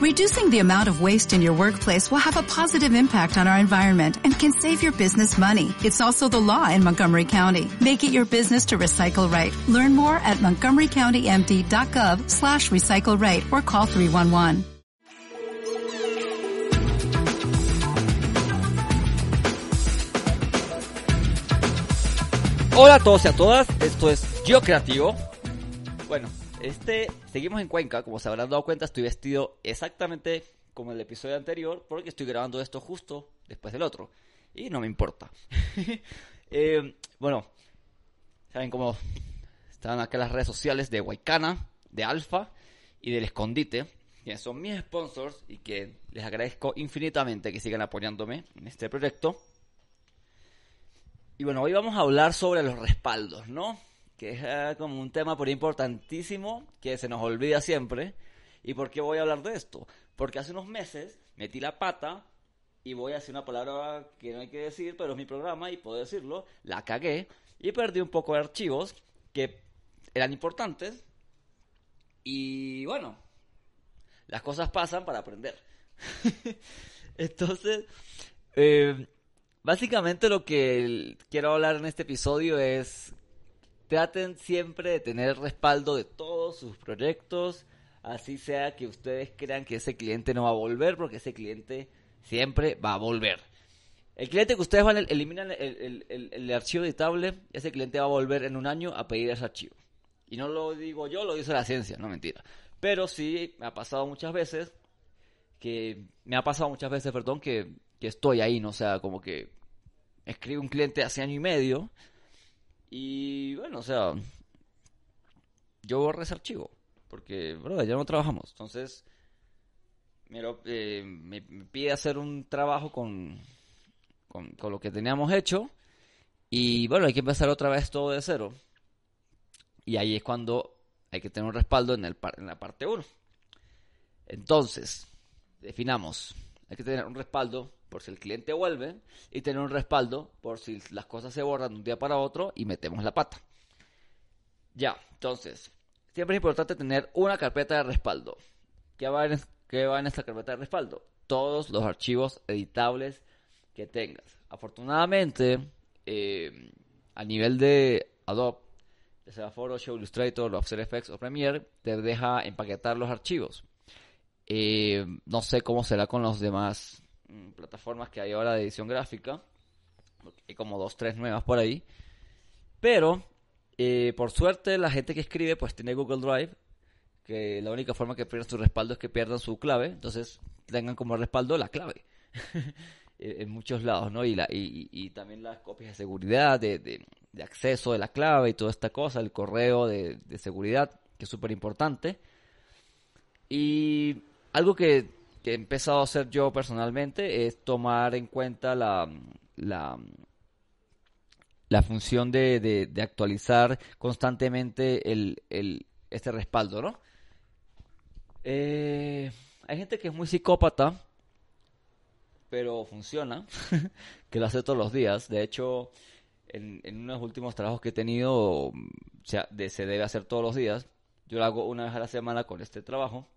Reducing the amount of waste in your workplace will have a positive impact on our environment and can save your business money. It's also the law in Montgomery County. Make it your business to recycle right. Learn more at montgomerycountymd.gov slash recycle right or call 311. Hola a todos y a todas, esto es Yo Creativo. Bueno, este, seguimos en Cuenca, como se habrán dado cuenta, estoy vestido exactamente como el episodio anterior, porque estoy grabando esto justo después del otro. Y no me importa. Eh, bueno, saben cómo están acá las redes sociales de Huaycana, de Alfa y del Escondite, que son mis sponsors y que les agradezco infinitamente que sigan apoyándome en este proyecto. Y bueno, hoy vamos a hablar sobre los respaldos, ¿no? Que es eh, como un tema por importantísimo que se nos olvida siempre. ¿Y por qué voy a hablar de esto? Porque hace unos meses metí la pata y voy a decir una palabra que no hay que decir, pero es mi programa y puedo decirlo. La cagué y perdí un poco de archivos que eran importantes. Y bueno, las cosas pasan para aprender. Entonces, eh, Básicamente lo que quiero hablar en este episodio es traten siempre de tener respaldo de todos sus proyectos, así sea que ustedes crean que ese cliente no va a volver, porque ese cliente siempre va a volver. El cliente que ustedes van a eliminar el, el, archivo editable, ese cliente va a volver en un año a pedir ese archivo. Y no lo digo yo, lo dice la ciencia, no mentira. Pero sí me ha pasado muchas veces que me ha pasado muchas veces, perdón, que que estoy ahí, ¿no? O sea, como que escribe un cliente hace año y medio y bueno, o sea, yo borré ese archivo porque, bro, ya no trabajamos. Entonces, me, eh, me, pide hacer un trabajo con, con, lo que teníamos hecho y bueno, hay que empezar otra vez todo de cero. Y ahí es cuando hay que tener un respaldo en, el, en la parte 1. Entonces, definamos, hay que tener un respaldo por si el cliente vuelve y tener un respaldo por si las cosas se borran de un día para otro y metemos la pata. Ya, entonces, siempre es importante tener una carpeta de respaldo. ¿Qué va en, en esta carpeta de respaldo? Todos los archivos editables que tengas. Afortunadamente, eh, a nivel de Adobe, ya sea Photoshop, Illustrator, After Effects o Premiere, te deja empaquetar los archivos. Eh, no sé cómo será con los demás Mm, plataformas que hay ahora de edición gráfica. Hay como dos, tres nuevas por ahí. Pero, eh, por suerte, la gente que escribe pues tiene Google Drive. Que la única forma que pierdan su respaldo es que pierdan su clave. Entonces, tengan como respaldo la clave. en muchos lados, ¿no? Y, la, y, también las copias de seguridad, de, de, acceso de la clave y toda esta cosa, el correo de, de seguridad, que es súper importante. Y algo que he empezado a hacer yo personalmente es tomar en cuenta la, la, la función de, de, actualizar constantemente el, el, este respaldo, ¿no? Eh, hay gente que es muy psicópata, pero funciona, que lo hace todos los días. De hecho, en, en uno de los últimos trabajos que he tenido, se, se debe hacer todos los días. Yo lo hago una vez a la semana con este trabajo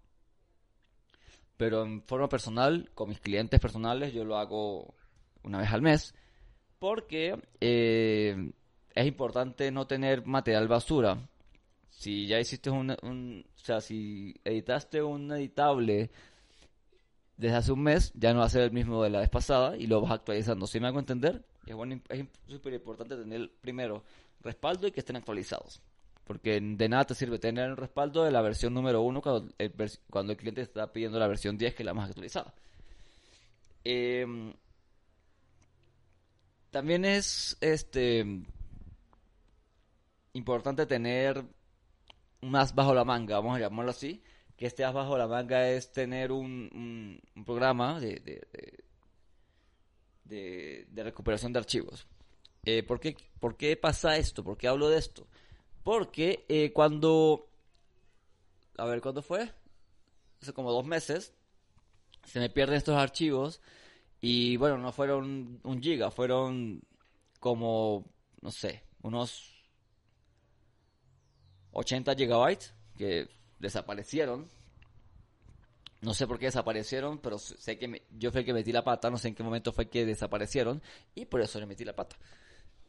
pero en forma personal, con mis clientes personales, yo lo hago una vez al mes, porque eh, es importante no tener material basura. Si ya hiciste un, o sea, si editaste un editable desde hace un mes, ya no va a ser el mismo de la vez pasada y lo vas actualizando. Si me hago entender, es súper importante tener primero respaldo y que estén actualizados. Porque de nada te sirve tener el respaldo de la versión número 1 cuando el, cuando el cliente está pidiendo la versión 10, que es la más actualizada. Em, también es este importante tener más bajo la manga, vamos a llamarlo así. Que este más bajo la manga es tener un, un, programa de, de, de, recuperación de archivos. Eh, ¿por, qué, ¿Por qué pasa esto? ¿Por qué hablo de esto? Porque eh, cuando... A ver, ¿cuándo fue? Hace como dos meses. Se me pierden estos archivos. Y bueno, no fueron un giga, fueron como, no sé, unos 80 gigabytes que desaparecieron. No sé por qué desaparecieron, pero sé que yo fui el que metí la pata, no sé en qué momento fue que desaparecieron y por eso le metí la pata.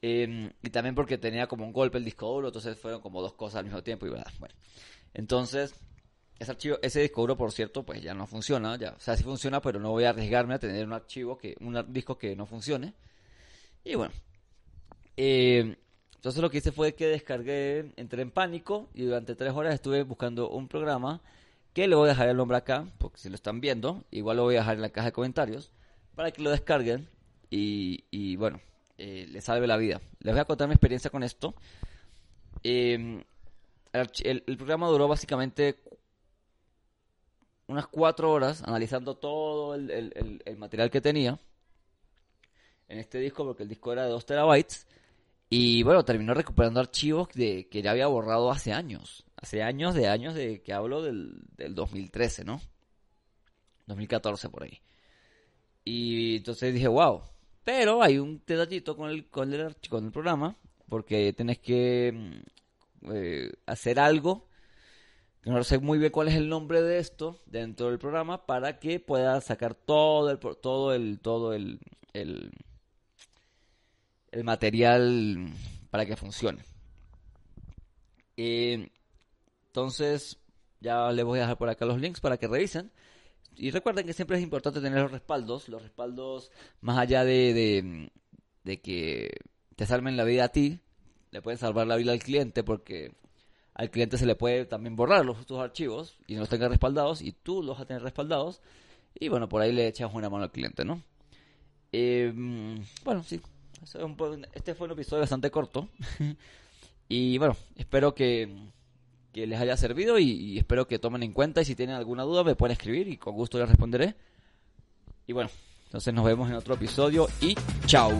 Em, y también porque tenía como un golpe el disco duro, entonces fueron como dos cosas al mismo tiempo y verdad. Bueno, entonces ese archivo, ese disco duro, por cierto, pues ya no funciona, ya, o sea, sí funciona, pero no voy a arriesgarme a tener un archivo que, un disco que no funcione. Y bueno, eh, entonces lo que hice fue que descargué, entré en pánico y durante tres horas estuve buscando un programa que le voy a dejar el nombre acá, porque si lo están viendo, igual lo voy a dejar en la caja de comentarios, para que lo descarguen y, y bueno, eh, les salve la vida. Les voy a contar mi experiencia con esto. Eh, el, el, programa duró básicamente unas cuatro horas analizando todo el, material que tenía en este disco, porque el disco era de 2 terabytes. Y bueno, terminó recuperando archivos de, que ya había borrado hace años. Hace años de años de que hablo del, del 2013, ¿no? 2014 por ahí. Y entonces dije, wow. Pero hay un detallito con el, con el, con el programa, porque tienes que mm, eh, hacer algo no sé muy bien cuál es el nombre de esto dentro del programa para que pueda sacar todo el todo el todo el, el, material para que funcione. entonces, ya les voy a dejar por acá los links para que revisen. Y recuerden que siempre es importante tener los respaldos. Los respaldos, más allá de, de, que te salven la vida a ti, le pueden salvar la vida al cliente porque al cliente se le puede también borrar los, tus archivos y no los tenga respaldados y tú los vas a tener respaldados y bueno, por ahí le echas una mano al cliente, ¿no? Em, bueno, sí, este fue un episodio bastante corto y bueno, espero que, que les haya servido y, espero que tomen en cuenta y si tienen alguna duda me pueden escribir y con gusto les responderé. Y bueno, entonces nos vemos en otro episodio y chao.